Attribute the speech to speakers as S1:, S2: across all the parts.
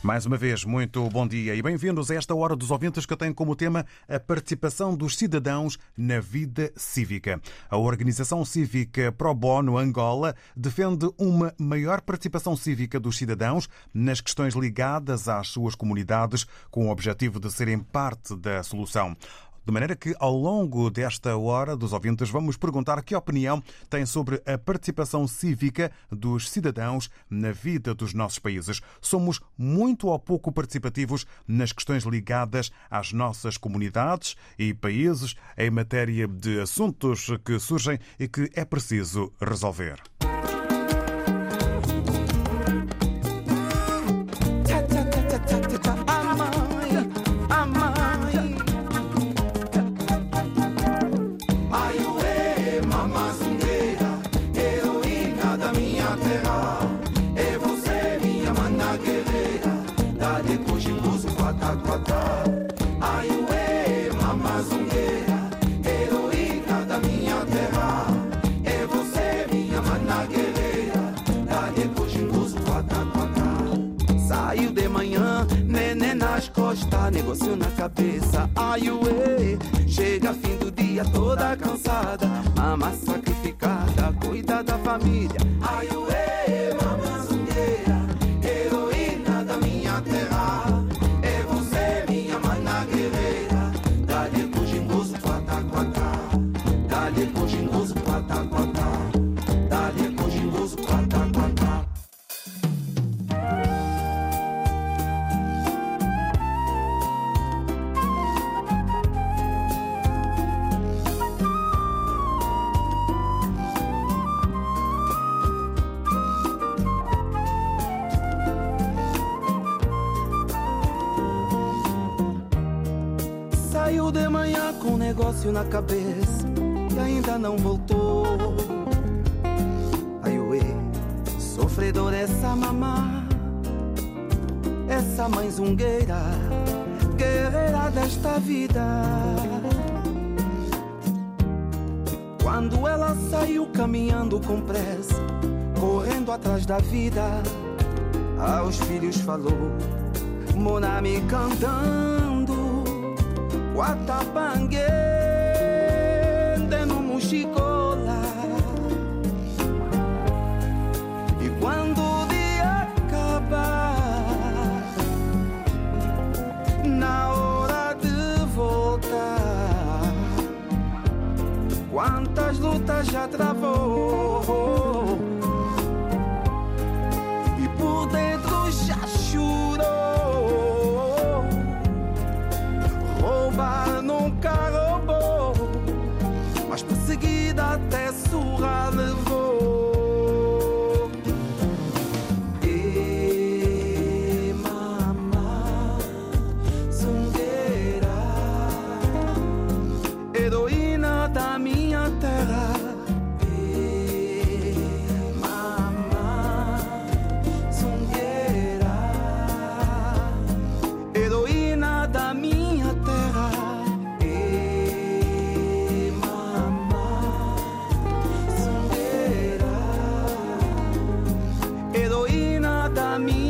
S1: Mais uma vez, muito bom dia e bem-vindos a esta Hora dos Ouvintes que tem como tema a participação dos cidadãos na vida cívica. A organização cívica Pro Bono Angola defende uma maior participação cívica dos cidadãos nas questões ligadas às suas comunidades, com o objetivo de serem parte da solução. De maneira que, ao longo desta hora dos ouvintes, vamos perguntar que opinião tem sobre a participação cívica dos cidadãos na vida dos nossos países. Somos muito ou pouco participativos nas questões ligadas às nossas comunidades e países em matéria de assuntos que surgem e que é preciso resolver.
S2: Essa mãe zungueira, guerreira desta vida. Quando ela saiu caminhando com pressa, correndo atrás da vida, aos filhos falou, Monami cantando. Guatapangue no Muxicola Quantas lutas já travou caminho.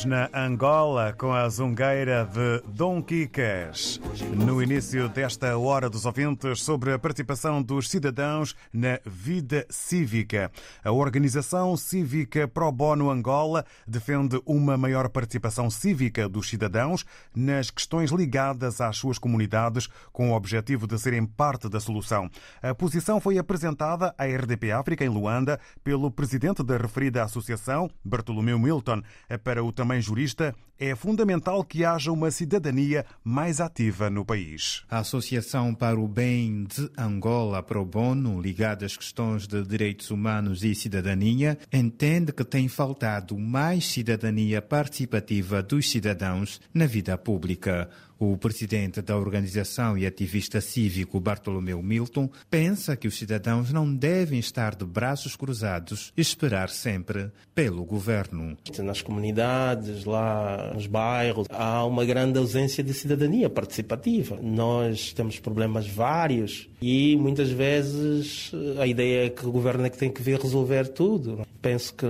S1: Estamos na Angola com a zungueira de Dom Quicas. No início desta Hora dos Ouvintes, sobre a participação dos cidadãos na vida cívica. A Organização Cívica Pro Bono Angola defende uma maior participação cívica dos cidadãos nas questões ligadas às suas comunidades, com o objetivo de serem parte da solução. A posição foi apresentada à RDP África, em Luanda, pelo presidente da referida associação, Bartolomeu Milton. Para o também jurista, é fundamental que haja uma cidadania mais ativa no país.
S3: A Associação para o Bem de Angola Pro Bono, ligada às questões de direitos humanos e cidadania, entende que tem faltado mais cidadania participativa dos cidadãos na vida pública. O presidente da organização e ativista cívico Bartolomeu Milton pensa que os cidadãos não devem estar de braços cruzados e esperar sempre pelo governo.
S4: Nas comunidades, lá nos bairros, há uma grande ausência de cidadania participativa. Nós temos problemas vários e muitas vezes a ideia é que o governo é que tem que vir resolver tudo. Penso que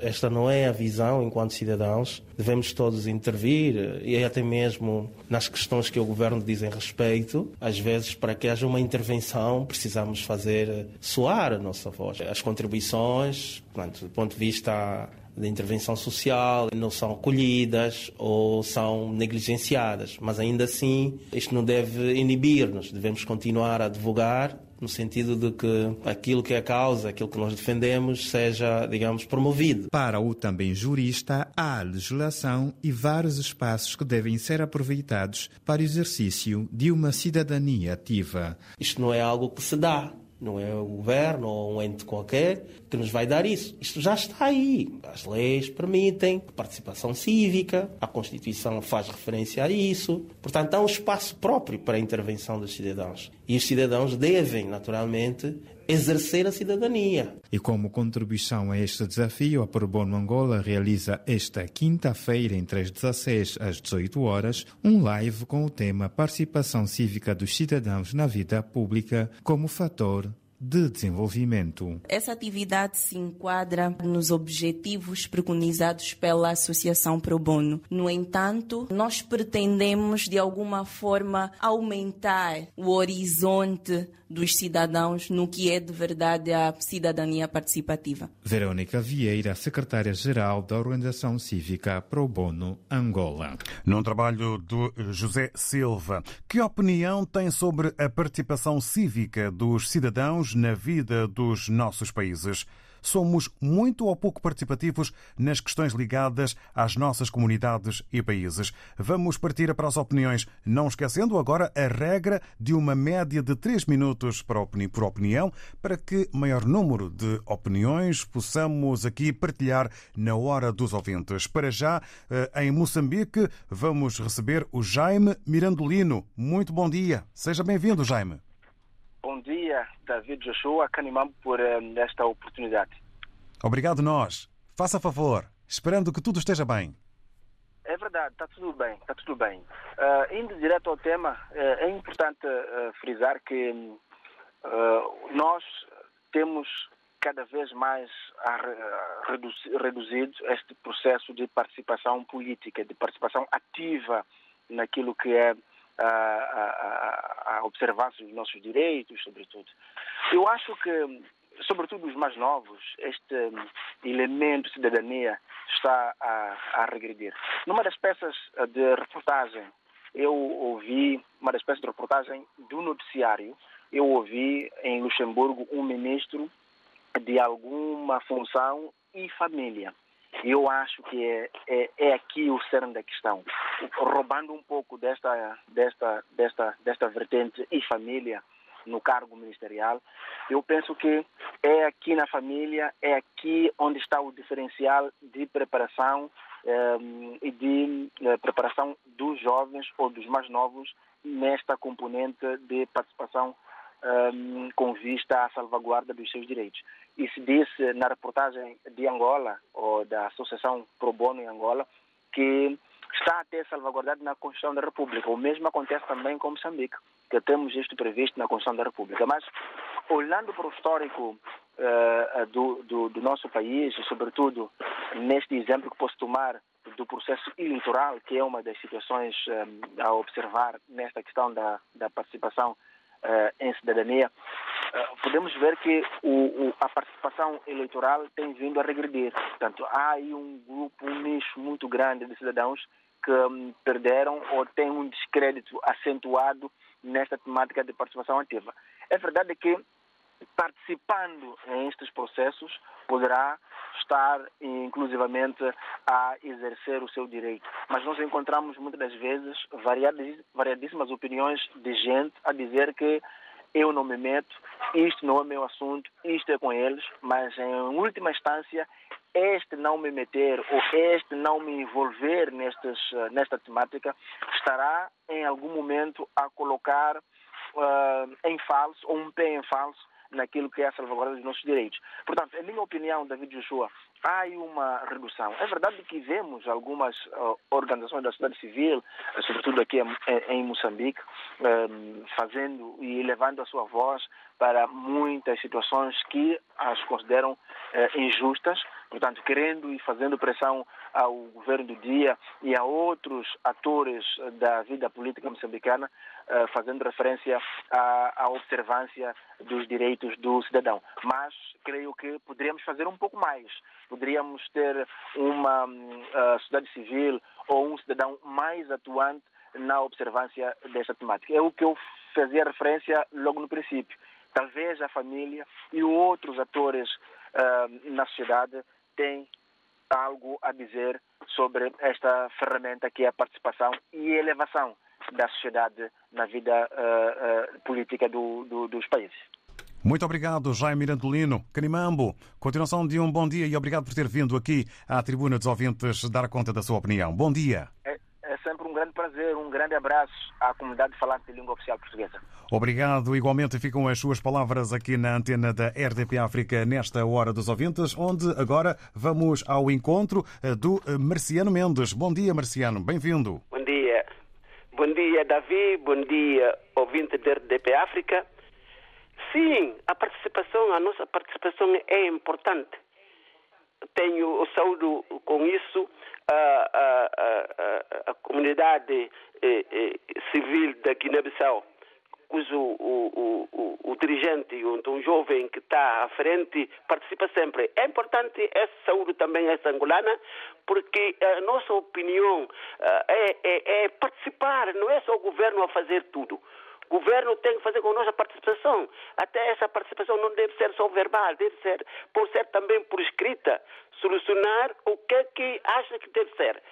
S4: esta não é a visão enquanto cidadãos. Devemos todos intervir e até mesmo nas questões que o governo diz em respeito. Às vezes, para que haja uma intervenção, precisamos fazer soar a nossa voz. As contribuições, portanto, do ponto de vista da intervenção social não são acolhidas ou são negligenciadas, mas ainda assim isto não deve inibir-nos, devemos continuar a advogar no sentido de que aquilo que é a causa, aquilo que nós defendemos, seja, digamos, promovido.
S3: Para o também jurista, há legislação e vários espaços que devem ser aproveitados para o exercício de uma cidadania ativa.
S4: Isto não é algo que se dá. Não é o governo ou um ente qualquer que nos vai dar isso. Isto já está aí. As leis permitem participação cívica, a Constituição faz referência a isso. Portanto, há um espaço próprio para a intervenção dos cidadãos. E os cidadãos devem, naturalmente, exercer a cidadania.
S3: E como contribuição a este desafio, a Pro Bono Angola realiza esta quinta-feira, entre as 16 às 18 horas, um live com o tema Participação Cívica dos Cidadãos na Vida Pública como fator de desenvolvimento.
S5: Essa atividade se enquadra nos objetivos preconizados pela Associação Pro Bono. No entanto, nós pretendemos de alguma forma aumentar o horizonte dos cidadãos no que é de verdade a cidadania participativa.
S3: Verônica Vieira, secretária-geral da Organização Cívica Pro Bono Angola.
S1: Num trabalho do José Silva, que opinião tem sobre a participação cívica dos cidadãos na vida dos nossos países? somos muito ou pouco participativos nas questões ligadas às nossas comunidades e países. Vamos partir para as opiniões, não esquecendo agora a regra de uma média de 3 minutos por opinião, para que maior número de opiniões possamos aqui partilhar na hora dos ouvintes. Para já, em Moçambique, vamos receber o Jaime Mirandolino. Muito bom dia. Seja bem-vindo, Jaime.
S6: Bom dia, David Joshua, canimamos por uh, esta oportunidade.
S1: Obrigado nós. Faça favor, esperando que tudo esteja bem.
S6: É verdade, está tudo bem, está tudo bem. Uh, indo direto ao tema, uh, é importante uh, frisar que nós temos cada vez mais reduzido este processo de participação política, de participação ativa naquilo que é a, a, a observância dos nossos direitos, sobretudo. Eu acho que sobretudo os mais novos, este hum, elemento de cidadania está a, a regredir. Numa das peças eh, de reportagem, eu ouvi, uma das peças de reportagem do noticiário, eu ouvi em Luxemburgo um ministro de alguma função e família. Eu acho que é, é, é, aqui o cerne da questão. Roubando um pouco desta, desta, desta, desta vertente e família, no cargo ministerial. Eu penso que é aqui na família, é aqui onde está o diferencial de preparação um, e de uh, preparação dos jovens ou dos mais novos nesta componente de participação um, com vista à salvaguarda dos seus direitos. Se disse na reportagem de Angola, ou da Associação Pro Bono em Angola, que está até salvaguardado na Constituição da República. O mesmo acontece também com Moçambique que temos isto previsto na Constituição da República. Mas, olhando para o histórico uh, do, do, do, nosso país, e sobretudo neste exemplo que posso tomar do processo eleitoral, que é uma das situações um, eh, a observar nesta questão da, da participação em cidadania, uh, podemos ver que o, o, a participação eleitoral tem vindo a regredir. Portanto, há aí um grupo, um nicho muito grande de cidadãos que um, perderam ou têm um descrédito acentuado nesta temática de participação ativa. É verdade que participando em estes processos poderá estar inclusivamente a exercer o seu direito. Mas nós encontramos muitas das vezes variadíssimas opiniões de gente a dizer que eu não me meto, isto não é meu assunto, isto é com eles, mas em última instância este não me meter ou este não me envolver nestas, nesta temática estará em algum momento a colocar uh, em falso ou um pé em falso naquilo que é a salvaguarda dos nossos direitos. Portanto, em minha opinião, David Joshua, há uma redução. É verdade que vemos algumas uh, organizações da sociedade civil, sobretudo aqui em, em Moçambique, um, fazendo e levando a sua voz para muitas situações que as consideram uh, injustas, portanto, querendo e fazendo pressão ao governo do dia e a outros atores da vida política moçambicana, uh, fazendo referência à, observância dos direitos do cidadão. Mas creio que poderíamos fazer um pouco mais poderíamos ter uma uh, sociedade civil ou um cidadão mais atuante na observância desta temática. É o que eu fazia referência logo no princípio. Talvez a família e outros atores uh, na sociedade têm algo a dizer sobre esta ferramenta que é a participação e elevação da sociedade na vida uh, uh, política do, do, dos países.
S1: Muito obrigado, Jaime Mirandolino. Canimambo, continuação de um bom dia e obrigado por ter vindo aqui à Tribuna dos Ouvintes dar conta da sua opinião. Bom dia.
S6: É, grande prazer, um grande abraço à comunidade falante de língua oficial portuguesa.
S1: Obrigado. Igualmente ficam as suas palavras aqui na antena da RDP África nesta Hora dos Ouvintes, onde agora vamos ao encontro eh, do eh, Marciano Mendes. Bom dia, Marciano. Bem-vindo.
S7: Bom dia. Bom dia, Davi. Bom dia, ouvinte da RDP África. Sim, a participação, a nossa participação é importante. Tenho saúde com isso a, a, a, a comunidade eh, eh, civil da Guiné-Bissau, cujo o, o, o, o dirigente, um, jovem que está à frente, participa sempre. É importante essa saúde também, essa angolana, porque a nossa opinião uh, é, é, é participar, não é só o governo a fazer tudo. O governo tem que fazer com a nossa participação. Até essa participação não deve ser só verbal, deve ser, por ser também por escrita, solucionar o que é que acha que deve ser.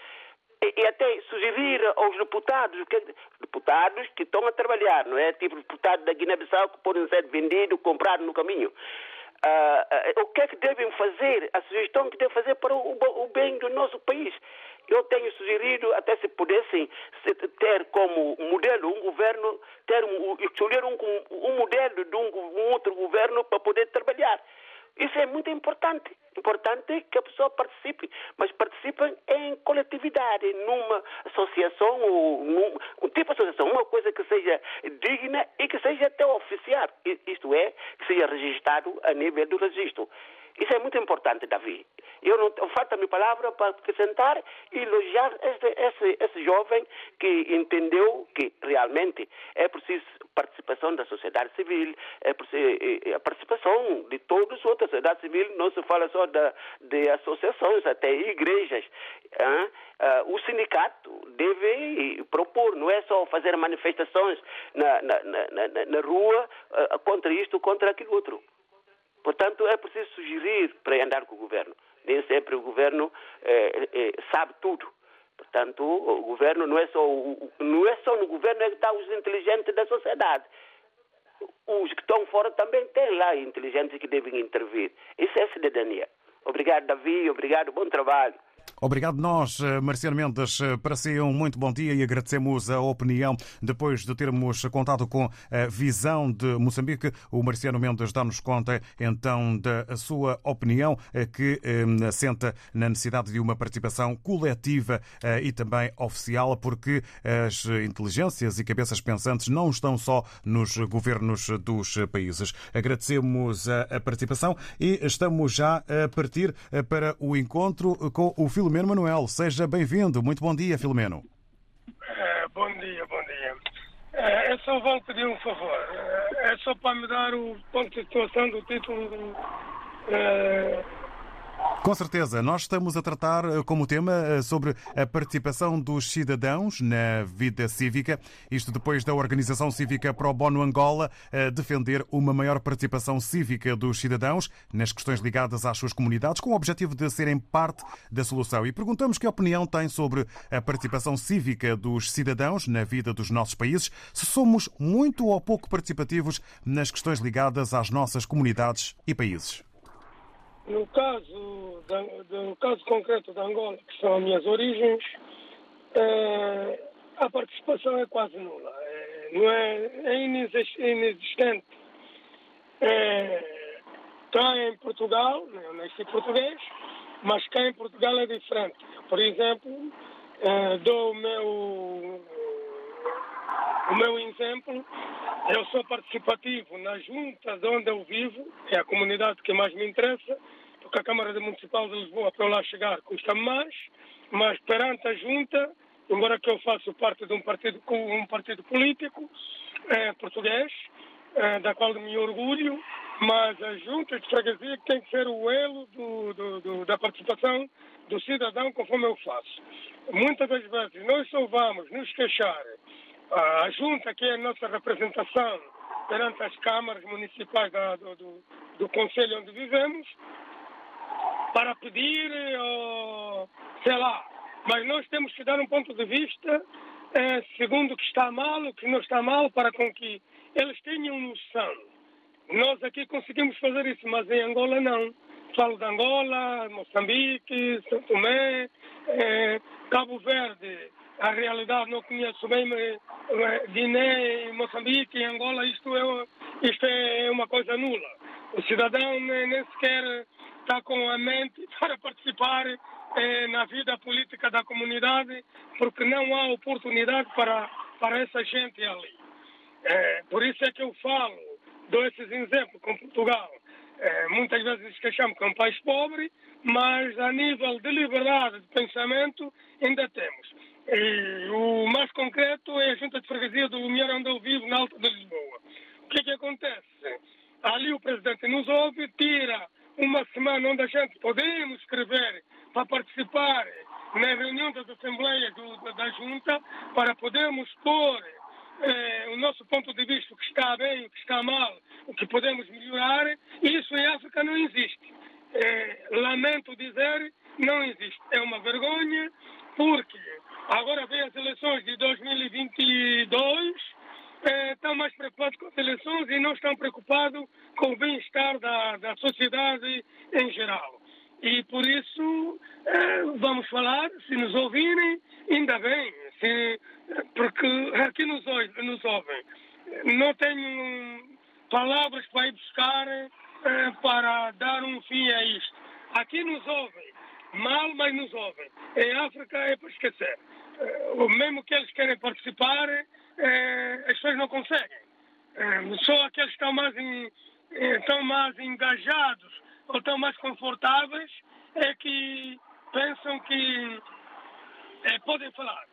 S7: E, e até sugerir aos deputados, que, deputados que estão a trabalhar, não é? Tipo deputados da Guiné-Bissau que podem ser vendidos, comprados no caminho. Uh, uh, o que é que devem fazer, a sugestão que devem fazer para o, o bem do nosso país. Eu tenho sugerido, até se pudessem ter como modelo um governo, ter um, escolher um, um modelo de um, um, outro governo para poder trabalhar. Isso é muito importante. Importante que a pessoa participe, mas participe em coletividade, numa associação ou num um tipo de associação, uma coisa que seja digna e que seja até oficial. Isto é, que seja registrado a nível do registro. Isso é muito importante, Davi. Eu não falta minha palavra para acrescentar e elogiar esse, esse, esse jovem que entendeu que realmente é preciso participação da sociedade civil, é preciso, a participação de todos a sociedade civil, não se fala só da, de associações, até igrejas. Hein? Uh, o sindicato deve propor, não é só fazer manifestações na, na, na, na rua uh, contra isto, contra aquilo outro. Portanto, é preciso sugerir para andar com o governo. Nem sempre o governo eh, eh, sabe tudo. Portanto, o governo não é só não é só no governo é que estão os inteligentes da sociedade. Os que estão fora também têm lá inteligentes que devem intervir. Isso é cidadania. Obrigado, Davi. Obrigado. Bom trabalho.
S1: Obrigado nós, eh, Marciano Mendes, eh, para si um muito bom dia e agradecemos a opinião depois de termos contado com a visão de Moçambique. O Marciano Mendes dá-nos conta então da sua opinião eh, que assenta na necessidade de uma participação coletiva e também oficial, porque as inteligências e cabeças pensantes não estão só nos governos dos países. Agradecemos a participação e estamos já a partir para o encontro com o Filomeno Manuel. Seja bem-vindo. Muito bom dia, Filomeno.
S8: É, bom dia, bom dia. É, é só vou pedir um favor. É, é só para me dar o ponto de situação do título do,
S1: com certeza, nós estamos a tratar eh, como tema eh, sobre a participação dos cidadãos na vida cívica, isto depois da Organização Cívica Pro Bono Angola eh, defender uma maior participação cívica dos cidadãos nas questões ligadas às suas comunidades, com o objetivo de serem parte da solução. E perguntamos que opinião tem sobre a participação cívica dos cidadãos na vida dos nossos países, se somos muito ou pouco participativos nas questões ligadas às nossas comunidades e países.
S8: No caso, no caso concreto da Angola, que são as minhas origens, é, a participação é quase nula. É, não é, é inexistente. É, cá em Portugal, eu nasci português, mas cá em Portugal é diferente. Por exemplo, é, dou o meu, o meu exemplo. Eu sou participativo nas juntas onde eu vivo, é a comunidade que mais me interessa, porque a Câmara Municipal de Lisboa, para lá chegar, custa mais, mas perante a junta, embora que eu faça parte de um partido, um partido político é, português, é, da qual me orgulho, mas a junta de freguesia tem que ser o elo do, do, do, da participação do cidadão conforme eu faço. Muitas das vezes nós só vamos nos queixar, a junta que é a nossa representação perante as câmaras municipais da, do, do, do Conselho onde vivemos, para pedir, ou, sei lá. Mas nós temos que dar um ponto de vista é, segundo o que está mal, o que não está mal, para com que eles tenham noção. Nós aqui conseguimos fazer isso, mas em Angola não. Falo de Angola, Moçambique, São Tomé, é, Cabo Verde. A realidade não conheço bem, mas Guiné, Moçambique Angola, isto é, isto é uma coisa nula. O cidadão nem, nem sequer está com a mente para participar eh, na vida política da comunidade, porque não há oportunidade para, para essa gente ali. Eh, por isso é que eu falo, dou esses exemplos com Portugal. Eh, muitas vezes queixamos que é um país pobre, mas a nível de liberdade de pensamento ainda temos. E o mais concreto é a junta de freguesia do Lumiar, onde eu vivo, na Alta de Lisboa. O que é que acontece? Ali o presidente nos ouve, tira uma semana onde a gente podemos escrever para participar na reunião das assembleias do, da Junta, para podermos pôr eh, o nosso ponto de vista, o que está bem, o que está mal, o que podemos melhorar, isso em África não existe. Eh, lamento dizer, não existe. É uma vergonha, porque agora vem as eleições de 2022 eh, estão mais preocupados com as eleições e não estão preocupados com o bem-estar da, da sociedade em geral. E por isso eh, vamos falar, se nos ouvirem, ainda bem, se, porque aqui nos, nos ouvem. Não tenho palavras para ir buscar eh, para dar um fim a isto. Aqui nos ouvem, mal, mas nos ouvem. Em África é para esquecer. Eh, o mesmo que eles querem participar, eh, as pessoas não conseguem. Eh, só aqueles que estão mais, em- eh, estão mais engajados ou estão mais confortáveis é que pensam que eh, podem falar.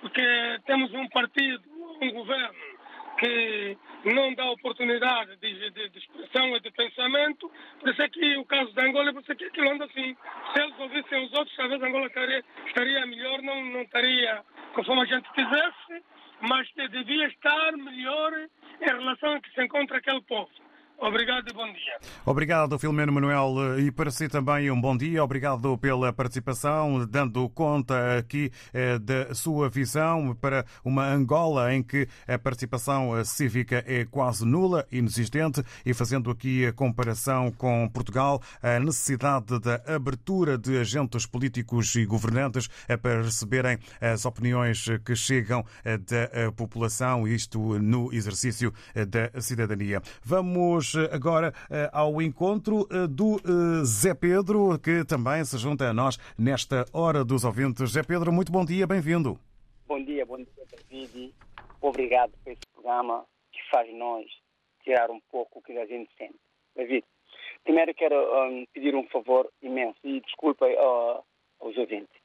S8: Porque temos um partido, um governo que não dá oportunidade de, de, de expressão e de pensamento. Por isso é que o caso da Angola, por isso é que aquilo anda assim. Se eles ouvissem os outros, talvez a Angola estaria, estaria melhor, não, não estaria conforme a gente quisesse, mas devia estar melhor em relação a que se encontra aquele povo. Obrigado e bom dia.
S1: Obrigado, Filomeno Manuel, e para si também um bom dia. Obrigado pela participação, dando conta aqui eh, da sua visão para uma Angola em que a participação eh, cívica é quase nula, inexistente, e fazendo aqui a comparação com Portugal, a necessidade da abertura de agentes políticos e governantes eh, para receberem as opiniões que chegam eh, da eh, população, isto no exercício eh, da cidadania. Vamos eh, agora eh, ao encontro eh, do Zé Pedro, que também se junta a nós nesta hora dos ouvintes. Zé Pedro, muito bom dia, bem-vindo.
S9: Bom dia, bom dia, David. Obrigado por esse programa que faz nós tirar um pouco o que a gente sente. David, primeiro quero hum, pedir um favor imenso e desculpa uh, aos ouvintes.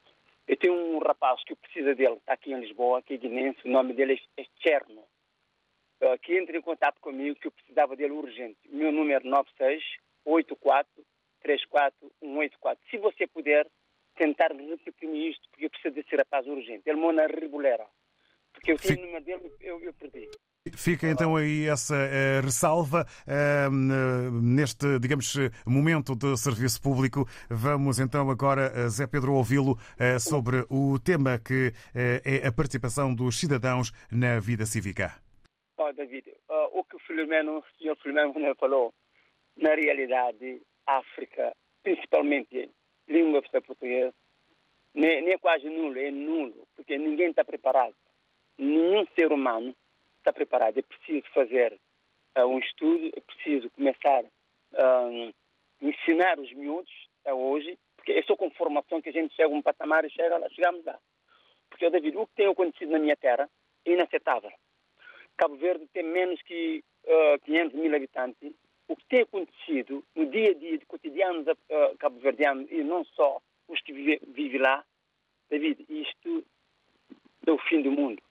S9: Eu tenho um rapaz que precisa dele, está aqui em Lisboa, que é guinense, o nome dele é Cherno, uh, que entra em contato comigo que eu precisava dele urgente. Meu número é 9684341184. Se você puder, tentar repetir-me isto, porque eu preciso desse rapaz urgente. Ele mora na Reboleira. Porque eu tenho o número dele, eu, eu perdi.
S1: Fica então aí essa eh, ressalva eh, neste, digamos, momento de serviço público. Vamos então agora, eh, Zé Pedro, ouvi-lo eh, sobre o tema que eh, é a participação dos cidadãos na vida cívica.
S9: Ó, David, uh, o que o Filomeno, o senhor Filomeno falou, na realidade, África, principalmente língua portuguesa, nem, nem é quase nulo, é nulo, porque ninguém está preparado. Nenhum ser humano está preparado. É preciso fazer uh, um estudo, é preciso começar a ensinar os miúdos a hoje, porque é só com formação que a gente chega a um patamar e chega lá, chegamos lá. Porque, David, o que tem acontecido na minha terra é inaceitável. Cabo Verde tem menos que uh, 500 mil habitantes. O que tem acontecido no dia a dia, de cotidiano uh, cabo-verdiano, e não só os que vivem vive lá, David, isto é o fim do mundo.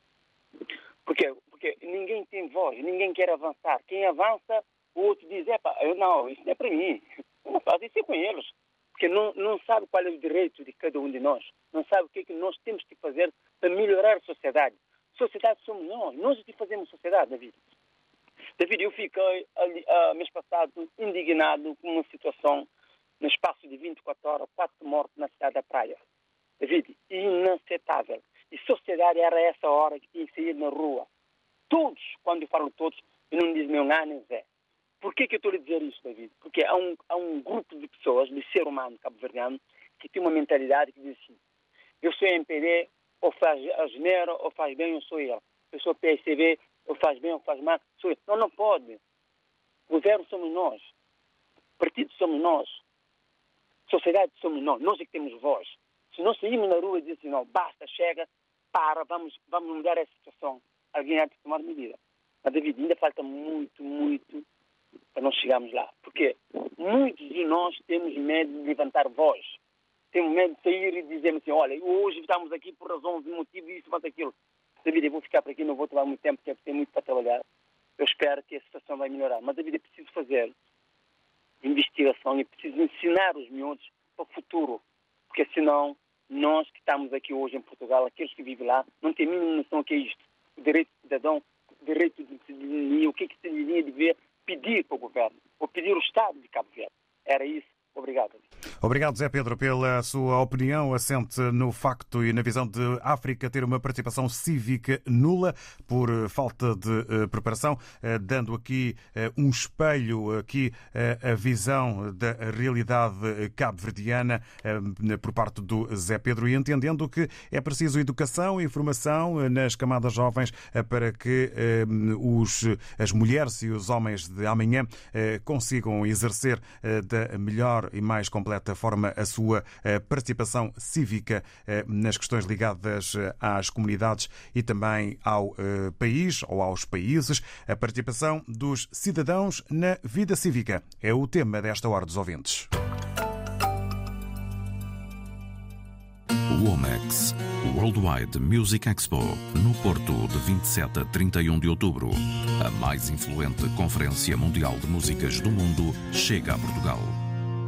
S9: Porque, porque ninguém tem voz, ninguém quer avançar. Quem avança, o outro diz, Epa, eu não, isso não é para mim. Eu não faço isso é com eles. Porque não, não sabe qual é o direito de cada um de nós. Não sabe o que é que nós temos que fazer para melhorar a sociedade. Sociedade somos nós. Nós é que fazemos sociedade, David. David, eu fiquei, ali, uh, mês passado, indignado com uma situação no espaço de 24 horas, quatro mortos na cidade da Praia. David, inaceitável. E sociedade era essa hora que tinha que sair na rua. Todos, quando eu falo todos, eu não diz meu nome, Zé. Por que, que eu estou a dizer isso, David? Porque há um, há um grupo de pessoas, de ser humano cabo-verdiano, que tem uma mentalidade que diz assim, eu sou MPD, ou faz asneira, ou faz bem, eu sou eu. Eu sou PSCB, ou faz bem, ou faz mal, sou eu. Não, não pode. Governo somos nós. Partido somos nós. Sociedade somos nós. Nós é que temos voz. Se nós saímos na rua e dizemos assim, não, basta, chega, para, vamos, vamos mudar essa situação. Alguém há de tomar medida. Mas, David, ainda falta muito, muito para nós chegarmos lá. Porque muitos de nós temos medo de levantar voz. Temos medo de sair e dizermos assim, olha, hoje estamos aqui por razões de motivo, isso, mas aquilo. David, eu vou ficar por aqui, não vou tomar muito tempo, porque tenho muito para trabalhar. Eu espero que a situação vai melhorar. Mas, David, é preciso fazer investigação e preciso ensinar os miúdos para o futuro. Porque senão, nós que estamos aqui hoje em Portugal, aqueles que vivem lá, não têm a mínima noção do que é isto. O direito de cidadão, o direito de cidadania, o que é que a cidadania deveria pedir para o governo, ou pedir ao Estado de Cabo Verde. Era isso. Obrigado.
S1: Obrigado, Zé Pedro, pela sua opinião assente no facto e na visão de África ter uma participação cívica nula por falta de uh, preparação, uh, dando aqui um espelho, aqui a visão da realidade cabo-verdiana por parte do Zé Pedro e entendendo que é preciso educação e informação nas camadas jovens para que os, as mulheres e os homens de amanhã consigam exercer da melhor e mais completa forma a sua eh, participação cívica eh, nas questões ligadas eh, às comunidades e também ao país ou aos países. A participação dos cidadãos na vida cívica é o tema desta Hora dos Ouvintes.
S10: Womex, Worldwide Music Expo, no Porto, de 27 a 31 de outubro. A mais influente conferência mundial de músicas do mundo chega a Portugal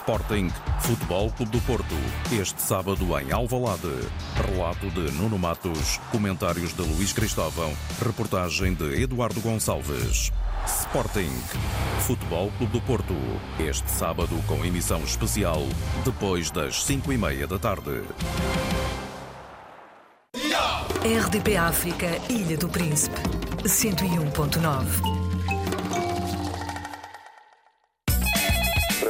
S10: Sporting Futebol Clube do Porto, este sábado em Alvalade. Relato de Nuno Matos, comentários de Luís Cristóvão, reportagem de Eduardo Gonçalves. Sporting Futebol Clube do Porto, este sábado com emissão especial, depois das 5 e meia da tarde.
S11: RDP África, Ilha do Príncipe, 101.9.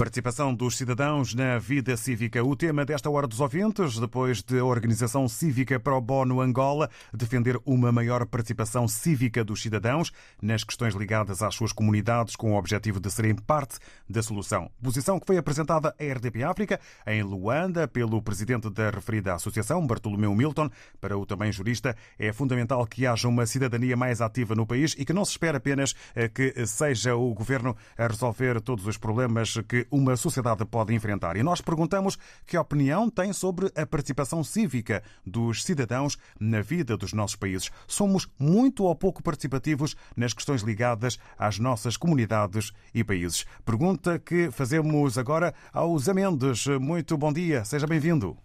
S1: Participação dos cidadãos na vida cívica. O tema desta hora dos ouvintes, depois de a Organização Cívica Pro Bono Angola defender uma maior participação cívica dos cidadãos nas questões ligadas às suas comunidades, com o objetivo de serem parte da solução. Posição que foi apresentada à RDP África, em Luanda, pelo presidente da referida associação, Bartolomeu Milton. Para o também jurista, é fundamental que haja uma cidadania mais ativa no país e que não se espere apenas eh, que seja o governo a resolver todos os problemas que uma sociedade pode enfrentar. E nós perguntamos que opinião tem sobre a participação cívica dos cidadãos na vida dos nossos países. Somos muito ou pouco participativos nas questões ligadas às nossas comunidades e países. Pergunta que fazemos agora ao Zé Mendes. Muito bom dia, seja bem-vindo.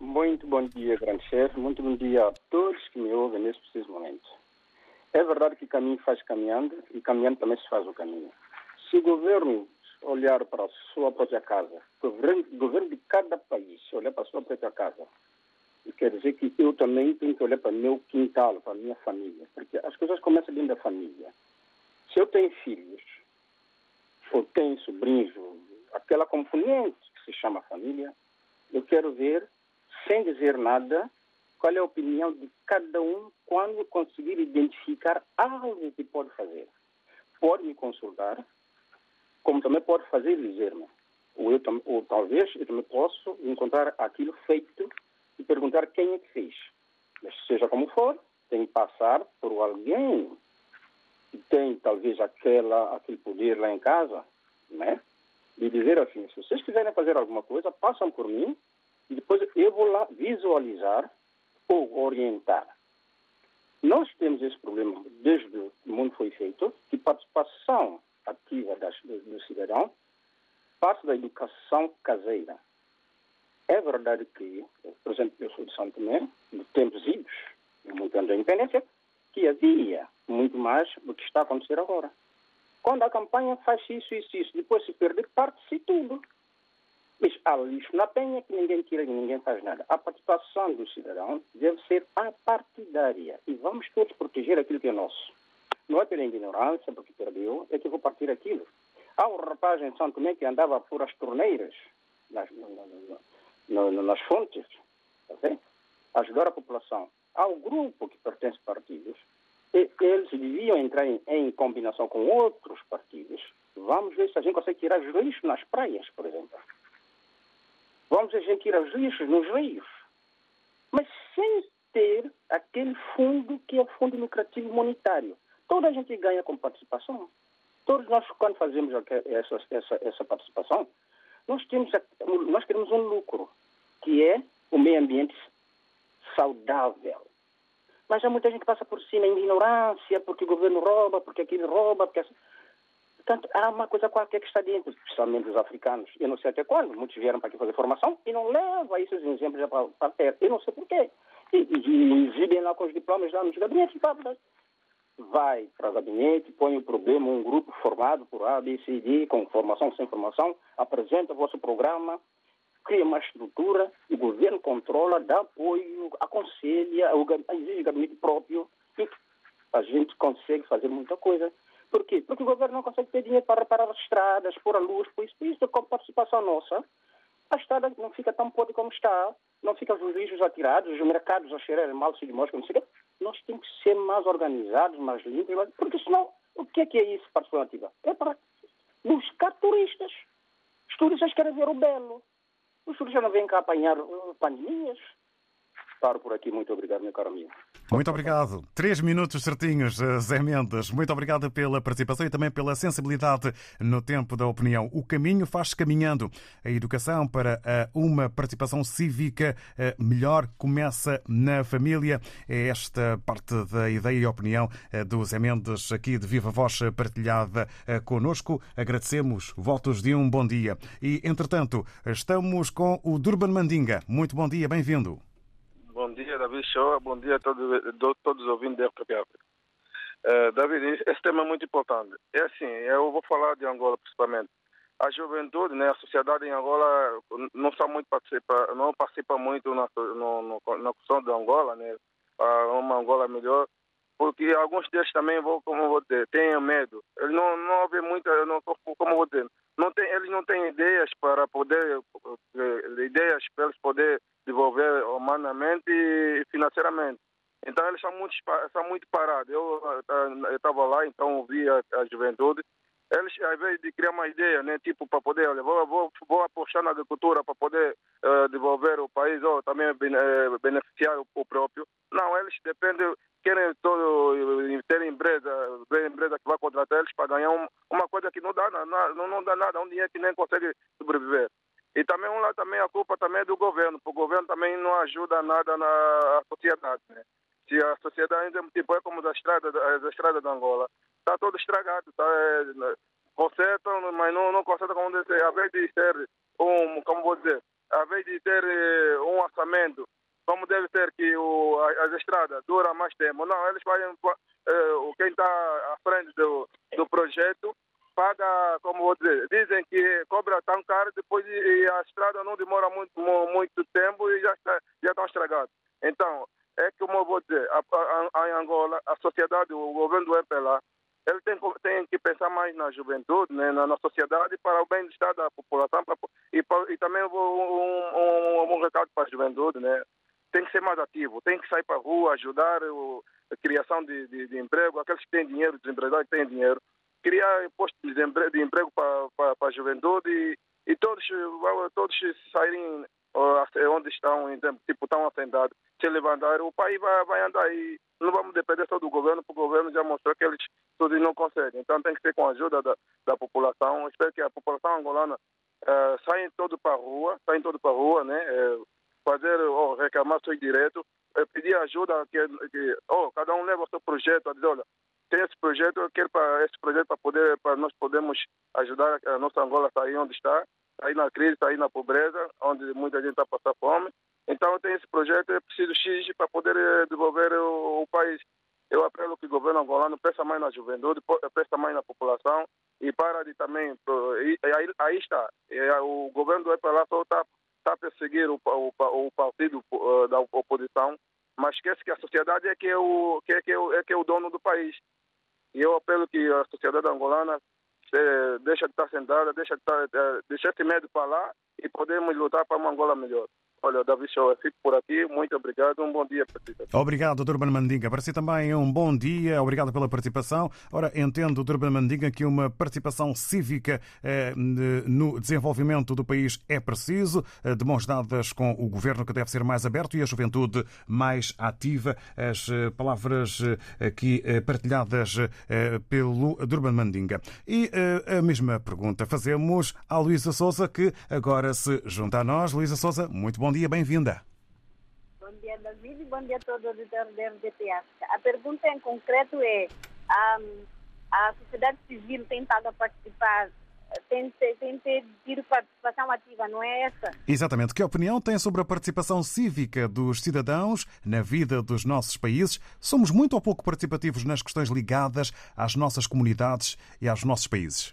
S12: Muito bom dia, grande chefe. Muito bom dia a todos que me ouvem nesse preciso momento. É verdade que caminho faz caminhando e caminhando também se faz o caminho. Se o governo olhar para a sua própria casa, governo, governo de cada país olhar para a sua própria casa, e quer dizer que eu também tenho que olhar para o meu quintal, para a minha família, porque as coisas começam dentro da família. Se eu tenho filhos, ou tenho sobrinhos, aquela componente que se chama família, eu quero ver, sem dizer nada, qual é a opinião de cada um quando conseguir identificar algo que pode fazer. Pode me consultar, como também pode fazer dizer-me. Ou, eu, ou talvez eu também posso encontrar aquilo feito e perguntar quem é que fez. Mas seja como for, tem que passar por alguém que tem talvez aquela, aquele poder lá em casa, né? De dizer assim, se vocês quiserem fazer alguma coisa, passam por mim e depois eu vou lá visualizar ou orientar. Nós temos esse problema desde o mundo foi feito, que participação ativa das, do, do cidadão parte da educação caseira. É verdade que, por exemplo, eu sou de São Tomé, de tempos idos, muito antes da independência, que havia muito mais do que está a acontecer agora. Quando a campanha faz isso, isso, isso, depois se perder, parte-se tudo. Mas há lixo na penha que ninguém tira e ninguém faz nada. A participação do cidadão deve ser apartidária e vamos todos proteger aquilo que é nosso. Não é pela ignorância, porque perdeu, é que vou partir aquilo. Há um rapaz em São Tomé que andava por as torneiras, nas, no, no, nas fontes, tá ajudar a população. Há um grupo que pertence a partidos, e eles deviam entrar em, em, combinação com outros partidos. Vamos ver se a gente consegue tirar os lixos nas praias, por exemplo. Vamos a gente tirar os lixos nos rios. Mas sem ter aquele fundo que é o Fundo Lucrativo Monetário. Toda a gente ganha com participação. Todos nós, quando fazemos essa, essa, essa participação, nós, temos, nós queremos um lucro, que é o meio ambiente saudável. Mas há muita gente que passa por cima em ignorância, porque o governo rouba, porque aquele rouba, porque... Portanto, há uma coisa qualquer que está dentro, especialmente os africanos. Eu não sei até quando, muitos vieram para aqui fazer formação e não levam esses exemplos para, para perto. Eu não sei porquê. E, e, e lá com os diplomas lá nos gabinetes. Vai para o gabinete, põe o problema, um grupo formado por A, B, C, D, com formação, sem formação, apresenta o vosso programa, cria uma estrutura, o governo controla, dá apoio, aconselha, exige gabinete próprio e a gente consegue fazer muita coisa. Por quê? Porque o governo não consegue ter dinheiro para reparar as estradas, pôr a luz, por isso, por isso com participação nossa, a estrada não fica tão podre como está, não ficam os lixos atirados, os mercados a cheirar mal se de não sei o quê. Nós temos que ser mais organizados, mais limpos, porque senão, o que é que é isso, participação? É para buscar turistas. Os turistas querem ver o belo. Os turistas não vêm cá apanhar uh, pandemias. Paro por aqui. Muito obrigado, meu caro amigo.
S1: Muito obrigado. Três minutos certinhos, eh, Zé Mendes. Muito obrigado pela participação e também pela sensibilidade no tempo da opinião. O caminho faz-se caminhando. A educação para eh, uma participação cívica eh, melhor começa na família. É esta parte da ideia e opinião do Zé Mendes aqui de Viva Voz partilhada conosco. Agradecemos. Votos de um bom dia. E, entretanto, estamos com o Durban Mandinga. Muito bom dia, bem-vindo.
S13: David Show. Bom dia a todos, todos os ouvintes da RTP. Uh, David, esse tema é muito importante. É assim, eu vou falar de Angola principalmente. A juventude, né, a sociedade em Angola não está muito participa, não participa muito na, no, no, na questão de Angola, né, uma Angola melhor, porque alguns deles também vou, como vou dizer, têm medo. Eles não não vê muita, não como vou dizer, não tem, eles não têm ideias para poder eh, ideias para eles poder desenvolver humanamente e financeiramente. Então eles são muito, são muito parados. Eu estava lá, então vi a, a, juventude. Eles, ao invés de criar uma ideia, né, tipo, para poder, olha, vou, vou, vou apostar na agricultura para poder uh, desenvolver o país ou também uh, beneficiar o, o, próprio. Não, eles dependem, querem todo, ter empresa, empresa que vai contratar eles para ganhar um, uma coisa que não dá, não, não, dá nada, um dinheiro que nem consegue sobreviver. E também um também a culpa também é do governo, porque o governo também não ajuda nada na sociedade. Né? Se a sociedade tipo, é como as estradas, as estradas da Angola, está todo estragado, tá, é, né, consertam, mas não, não consertam como deve ser, ao invés de ter um, como vou dizer, ao de ter eh, um orçamento, como deve ser que o, as estradas duram mais tempo. Não, eles fazem, eh, quem está à frente do, do projeto paga, como vou dizer, dizem que cobra tão caro, depois e a estrada não demora muito, muito tempo e já, está, já estão estragados. Então, é como eu vou dizer, a, a, a Angola, a sociedade, o governo do MPLA, ele tem, tem que pensar mais na juventude, né, na, na sociedade, para o bem-estar da população para, e, e também um, um, um, recado para a juventude, né? Tem que ser mais ativo, tem que sair para a rua, ajudar o, a criação de, de, de emprego, aqueles que têm dinheiro, os empresários que têm dinheiro, criar postos de emprego, de emprego para, para, para a juventude e, e todos, todos saírem onde estão, tipo, estão assentados, se levantar, o país vai, vai andar e não vamos depender só do governo, porque o governo já mostrou que eles todos não conseguem. Então tem que ser com a ajuda da, da população. Espero que a população angolana uh, saia todo para a rua, saia todo para a rua, né? Uh, fazer, oh, reclamar seus direitos, uh, pedir ajuda, que, que oh, cada um leva o seu projeto, a dizer, olha, tem esse projeto, eu quero para esse projeto para poder para nós podemos ajudar a nossa Angola a sair onde está, sair na crise, sair na pobreza, onde muita gente está passando fome. Então tem esse projeto, é preciso X para poder eh, desenvolver o, o, país. Eu apelo que o governo angolano peça mais na juventude, peça mais na população e para de também. E, aí, aí, está. O governo do EPLA só está tá perseguir o, o, o partido uh, da oposição, mas esquece que a sociedade é que é o, que é, que é, é, que é o dono do país. E eu apelo que a sociedade angolana eh, deixa de estar sentada, deixa de estar, eh, deixar esse medo para lá e podemos lutar para uma Angola melhor. Olha, Davi Show, por aqui. Muito obrigado. Um bom dia para ti.
S1: Obrigado, Durban Mandinga. Para si também um bom dia. Obrigado pela participação. Ora, entendo, Durban Mandinga, que uma participação cívica eh, no desenvolvimento do país é preciso, eh, de mãos dadas com o governo que deve ser mais aberto e a juventude mais ativa. As eh, palavras eh, aqui eh, partilhadas eh, pelo Durban Mandinga. E a mesma pergunta fazemos à Luísa Souza, que agora se junta a nós. Luísa Souza, muito bom dia, bem-vinda.
S14: Bom dia, David, e bom dia a todos os auditores da. A pergunta em concreto é: a, a sociedade civil tem estado a participar, tem, tem, tem tido participação ativa, não é essa?
S1: Exatamente. Que opinião tem sobre a participação cívica dos cidadãos na vida dos nossos países? Somos muito ou pouco participativos nas questões ligadas às nossas comunidades e aos nossos países?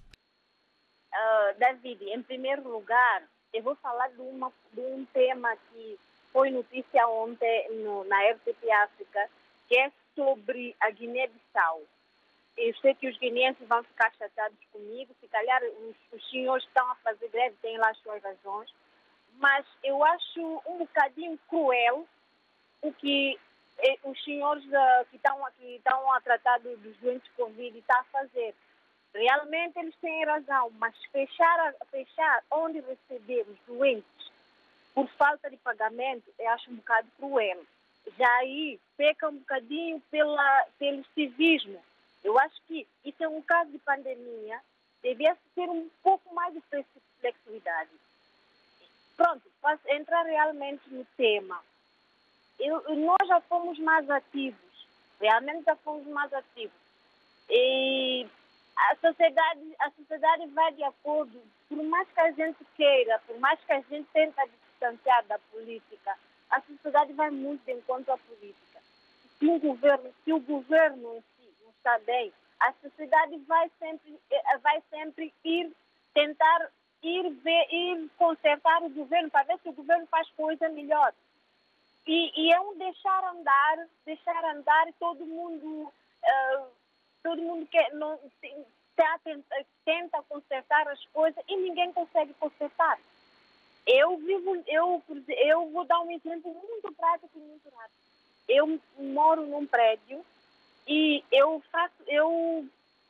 S14: Uh, David, em primeiro lugar, eu vou falar de, uma, de um tema que foi notícia ontem no, na RTP África, que é sobre a Guiné-Bissau. Eu sei que os guineenses vão ficar chateados comigo, se calhar os, os senhores estão a fazer greve, têm lá as suas razões, mas eu acho um bocadinho cruel o que eh, os senhores uh, que estão que estão a tratar dos doentes Covid estão a fazer. Realmente eles têm razão, mas fechar, fechar onde recebemos doentes por falta de pagamento, eu acho um bocado cruel. Já aí peca um bocadinho pela, pelo civismo. Eu acho que isso é um caso de pandemia, devia ter um pouco mais de flexibilidade. Pronto, para entrar realmente no tema. Eu, nós já fomos mais ativos, realmente já fomos mais ativos. E a sociedade, a sociedade vai de acordo, por mais que a gente queira, por mais que a gente tenta distanciar da política, a sociedade vai muito de encontro à política. Se o governo, se o governo em si não está bem, a sociedade vai sempre, eh, vai sempre ir tentar ir ver, ir consertar o governo para ver se o governo faz coisa melhor. E, e é um deixar andar, deixar andar e todo mundo uh, todo mundo quer, não, tá, tenta, tenta consertar as coisas e ninguém consegue consertar. Eu vivo, eu, eu vou dar um exemplo muito prático e muito rápido. Eu moro num prédio e eu faço, eu,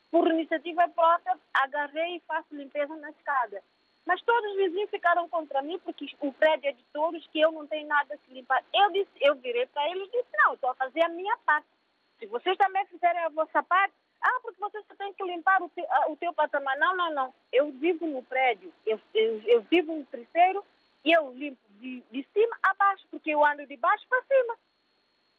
S14: por iniciativa própria, agarrei e faço limpeza na escada. Mas todos os vizinhos ficaram contra mim porque o prédio é de todos, que eu não tenho nada a limpar. Eu disse, eu virei para eles e disse, não, estou a fazer a minha parte. Se vocês também fizerem a vossa parte, ah, porque você só tem que limpar o teu, o teu patamar. Não, não, não. Eu vivo no prédio, eu, eu, eu vivo no terceiro e eu limpo de, de cima a baixo, porque eu ando de baixo para cima.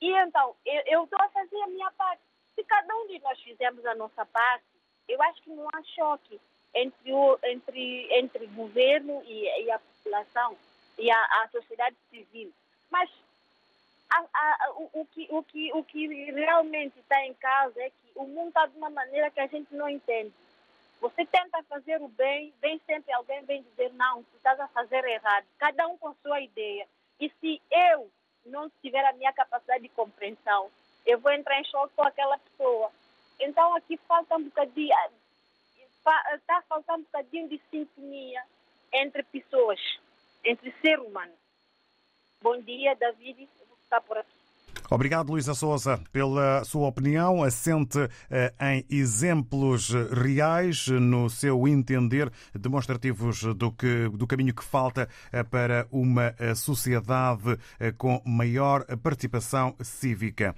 S14: E então, eu estou a fazer a minha parte. Se cada um de nós fizermos a nossa parte, eu acho que não há choque entre o entre, entre governo e, e a população e a, a sociedade civil. Mas a, a, o, o, que, o, que, o que realmente está em causa é que o mundo está de uma maneira que a gente não entende. Você tenta fazer o bem, vem sempre alguém vem dizer não, tu estás a fazer errado. Cada um com a sua ideia. E se eu não tiver a minha capacidade de compreensão, eu vou entrar em choque com aquela pessoa. Então aqui falta um bocadinho, está faltando um bocadinho de sintonia entre pessoas, entre ser humano. Bom dia, David está por.
S1: Obrigado, Luísa Souza, pela sua opinião, assente eh, em exemplos reais, no seu entender, demonstrativos do, que, do caminho que falta eh, para uma eh, sociedade com maior participação cívica.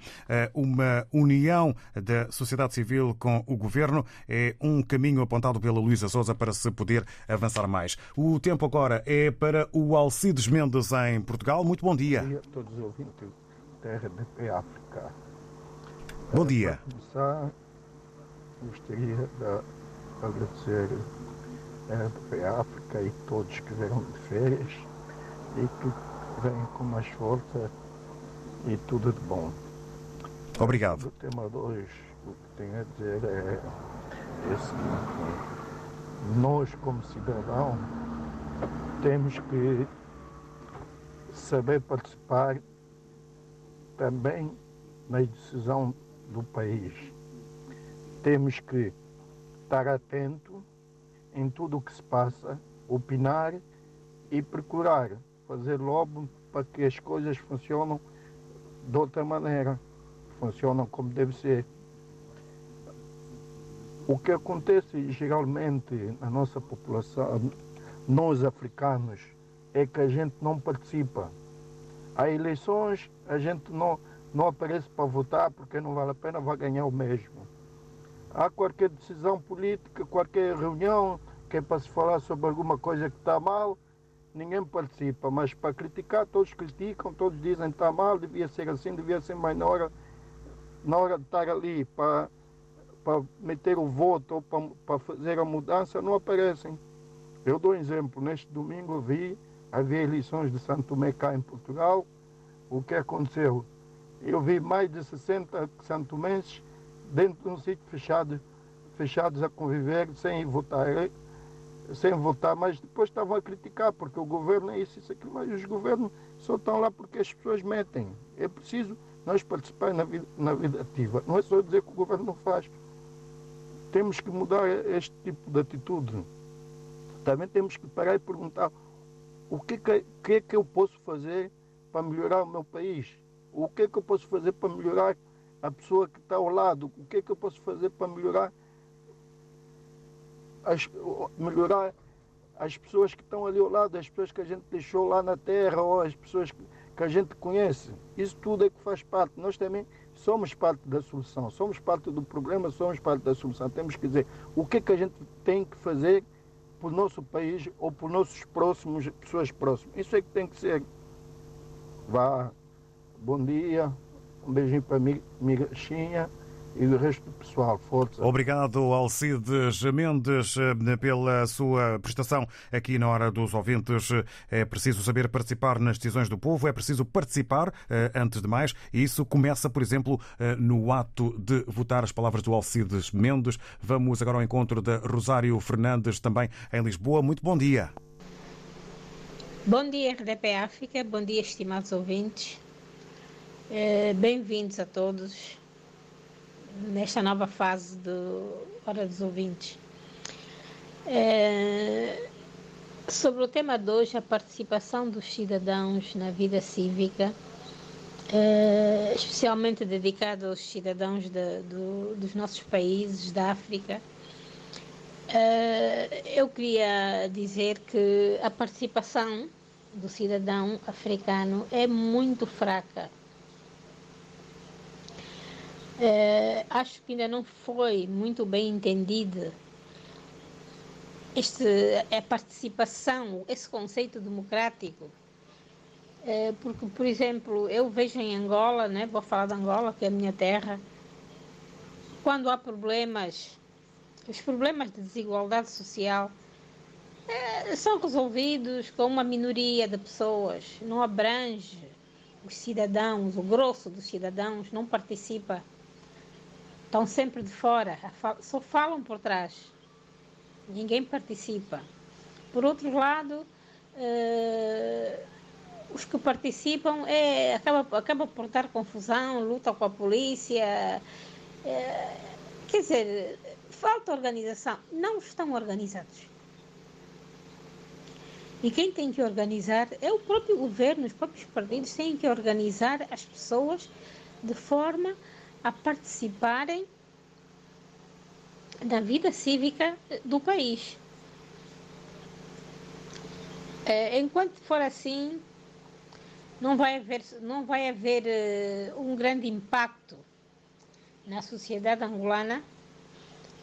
S1: Uma união da sociedade civil com o governo é um caminho apontado pela Luísa Souza para se poder avançar mais. O tempo agora é para o Alcides Mendes em Portugal. Muito bom dia.
S15: Bom dia a todos os ouvintes RDP África.
S1: Bom dia.
S15: Para começar, gostaria de agradecer a RDP África e todos que vieram de férias e que vêm com mais força e tudo de bom.
S1: Obrigado.
S15: O tema 2, o que tenho a dizer é, é o seguinte, nós como cidadão temos que saber participar também na decisão do país. Temos que estar atento em tudo o que se passa, opinar e procurar fazer lobby para que as coisas funcionem de outra maneira, funcionam como deve ser. O que acontece geralmente na nossa população, nós africanos, é que a gente não participa. Há eleições, a gente não, não aparece para votar porque não vale a pena, vai ganhar o mesmo. Há qualquer decisão política, qualquer reunião que é para se falar sobre alguma coisa que está mal, ninguém participa. Mas para criticar, todos criticam, todos dizem que está mal, devia ser assim, devia ser mais na hora, na hora de estar ali para, para meter o voto ou para, para fazer a mudança, não aparecem. Eu dou um exemplo, neste domingo vi, havia eleições de Santo Tomé cá em Portugal, o que aconteceu? Eu vi mais de 60 santomenses dentro de um sítio fechado, fechados a conviver, sem votar, sem votar, mas depois estavam a criticar, porque o governo é isso, isso, aquilo, mas os governos só estão lá porque as pessoas metem. É preciso nós participar na vida, na vida ativa. Não é só dizer que o governo não faz. Temos que mudar este tipo de atitude. Também temos que parar e perguntar o que, que, que é que eu posso fazer para melhorar o meu país? O que que eu posso fazer para melhorar a pessoa que está ao lado? O que que eu posso fazer para melhorar as, melhorar as pessoas que estão ali ao lado, as pessoas que a gente deixou lá na terra ou as pessoas que, que a gente conhece? Isso tudo é que faz parte. Nós também somos parte da solução, somos parte do problema, somos parte da solução. Temos que dizer o que que a gente tem que fazer o nosso país ou os nossos próximos, pessoas próximas. Isso é que tem que ser. Vá, bom dia, um beijinho para a Mirachinha e do resto do pessoal. Força.
S1: Obrigado, Alcides Mendes, pela sua prestação aqui na Hora dos Ouvintes. É preciso saber participar nas decisões do povo, é preciso participar antes de mais, e isso começa, por exemplo, no ato de votar. As palavras do Alcides Mendes. Vamos agora ao encontro da Rosário Fernandes, também em Lisboa. Muito bom dia.
S16: Bom dia, RDP África. Bom dia, estimados ouvintes. Bem-vindos a todos nesta nova fase do Hora dos Ouvintes. É, sobre o tema de hoje, a participação dos cidadãos na vida cívica, é, especialmente dedicado aos cidadãos de, do, dos nossos países, da África, é, eu queria dizer que a participação do cidadão africano é muito fraca é, acho que ainda não foi muito bem entendida este, a participação, esse conceito democrático. É, porque, por exemplo, eu vejo em Angola, né, vou falar de Angola, que é a minha terra, quando há problemas, os problemas de desigualdade social é, são resolvidos com uma minoria de pessoas, não abrange os cidadãos, o grosso dos cidadãos não participa estão sempre de fora, só falam por trás, ninguém participa. Por outro lado, uh, os que participam é, acaba, acaba por dar confusão, luta com a polícia. Uh, quer dizer, falta organização. Não estão organizados. E quem tem que organizar é o próprio governo, os próprios partidos têm que organizar as pessoas de forma a participarem da vida cívica do país. É, enquanto for assim, não vai haver, não vai haver uh, um grande impacto na sociedade angolana,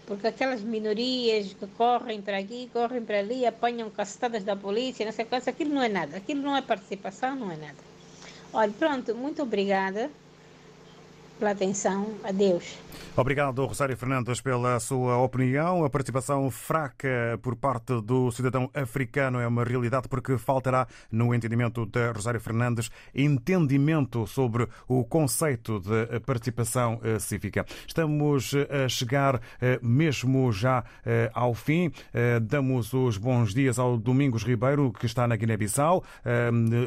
S16: porque aquelas minorias que correm para aqui, correm para ali, apanham cacetadas da polícia, o que, aquilo não é nada, aquilo não é participação, não é nada. Olha, pronto, muito obrigada pela atenção. Adeus.
S1: Obrigado, Rosário Fernandes, pela sua opinião. A participação fraca por parte do cidadão africano é uma realidade porque faltará, no entendimento da Rosário Fernandes, entendimento sobre o conceito de participação eh, cívica. Estamos eh, a chegar eh, mesmo já ao fim. Damos os bons dias ao Domingos Ribeiro, que está na Guiné-Bissau.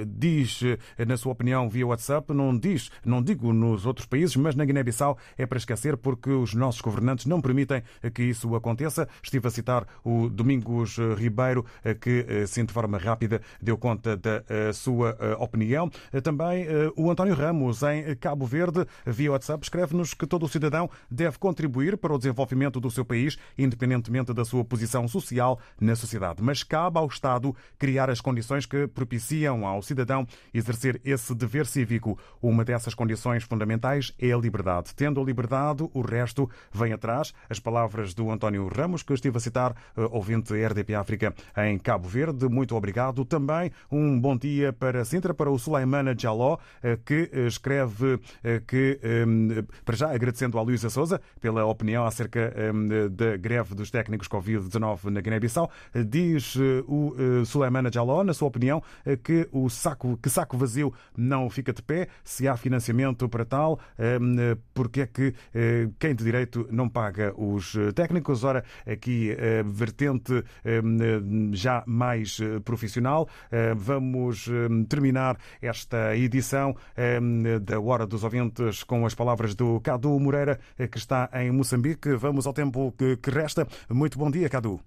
S1: Diz, na sua opinião, via WhatsApp, não diz, não digo nos outros países, mas na Guiné-Bissau é para esquecer porque os nossos governantes não permitem que isso aconteça. Estive a citar o Domingos Ribeiro, que, sim, de forma rápida, deu conta da sua opinião. Também o António Ramos, em Cabo Verde, via WhatsApp, escreve-nos que todo o cidadão deve contribuir para o desenvolvimento do seu país, independentemente da sua posição social na sociedade. Mas cabe ao Estado criar as condições que propiciam ao cidadão exercer esse dever cívico. Uma dessas condições fundamentais é a liberdade. Tendo a liberdade, o resto vem atrás. As palavras do António Ramos, que eu estive a citar, eh, ouvinte RDP África em Cabo Verde. Muito obrigado. Também um bom dia para Sintra, para o Sulaimana Jaló, eh, que escreve eh, que, para já, agradecendo à Luísa Souza pela opinião acerca da greve dos técnicos Covid-19 na Guiné-Bissau, diz o Sulaimana Jaló, na sua opinião, que o saco, que saco vazio não fica de pé. Se há financiamento para tal, porque é que quem de direito não paga os técnicos? Ora, aqui vertente já mais profissional. Vamos terminar esta edição da Hora dos Ouvintes com as palavras do Cadu Moreira, que está em Moçambique. Vamos ao tempo que resta. Muito bom dia, Cadu.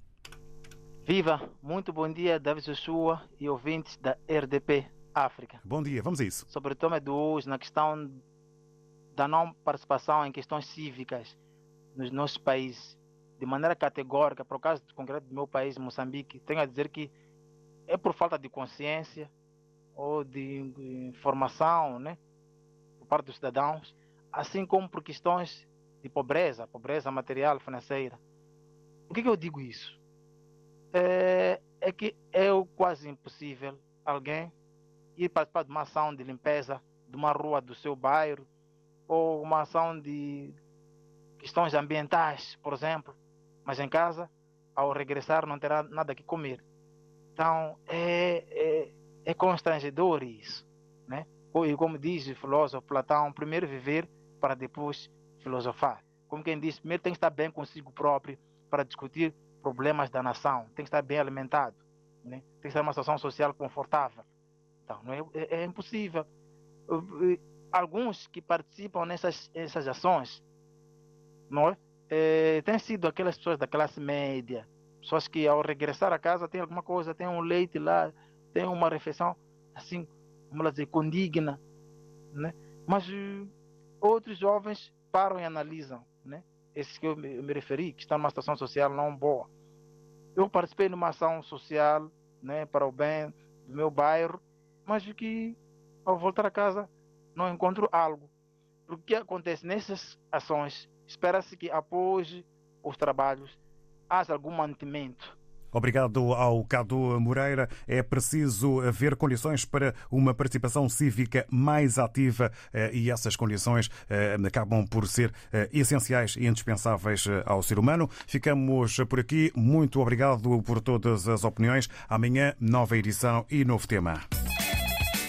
S17: Viva! Muito bom dia, David Joshua e ouvintes da RDP África.
S1: Bom dia, vamos a isso.
S17: Sobre o tema de hoje, na questão da não participação em questões cívicas nos nossos países, de maneira categórica, por caso concreto do meu país, Moçambique, tenho a dizer que é por falta de consciência ou de informação né, por parte dos cidadãos, assim como por questões de pobreza, pobreza material, financeira. Por que, que eu digo isso? É, é que é quase impossível alguém ir participar de uma ação de limpeza de uma rua do seu bairro ou uma ação de questões ambientais, por exemplo, mas em casa, ao regressar, não terá nada que comer. Então, é, é, é constrangedor isso. Né? E como diz o filósofo Platão, primeiro viver para depois filosofar. Como quem diz, primeiro tem que estar bem consigo próprio para discutir problemas da nação, tem que estar bem alimentado, né? tem que estar numa situação social confortável. Então, não é, é, é impossível. Alguns que participam nessas, nessas ações não é? é? têm sido aquelas pessoas da classe média, pessoas que ao regressar a casa tem alguma coisa, tem um leite lá, tem uma refeição assim, vamos dizer, condigna, né? Mas uh, outros jovens param e analisam, né? Esses que eu me, eu me referi, que estão numa situação social não boa. Eu participei numa ação social, né, para o bem do meu bairro, mas que ao voltar a casa não encontro algo. O que acontece nessas ações? Espera-se que após os trabalhos haja algum mantimento
S1: Obrigado ao Cadu Moreira. É preciso haver condições para uma participação cívica mais ativa eh, e essas condições eh, acabam por ser eh, essenciais e indispensáveis ao ser humano. Ficamos por aqui. Muito obrigado por todas as opiniões. Amanhã, nova edição e novo tema.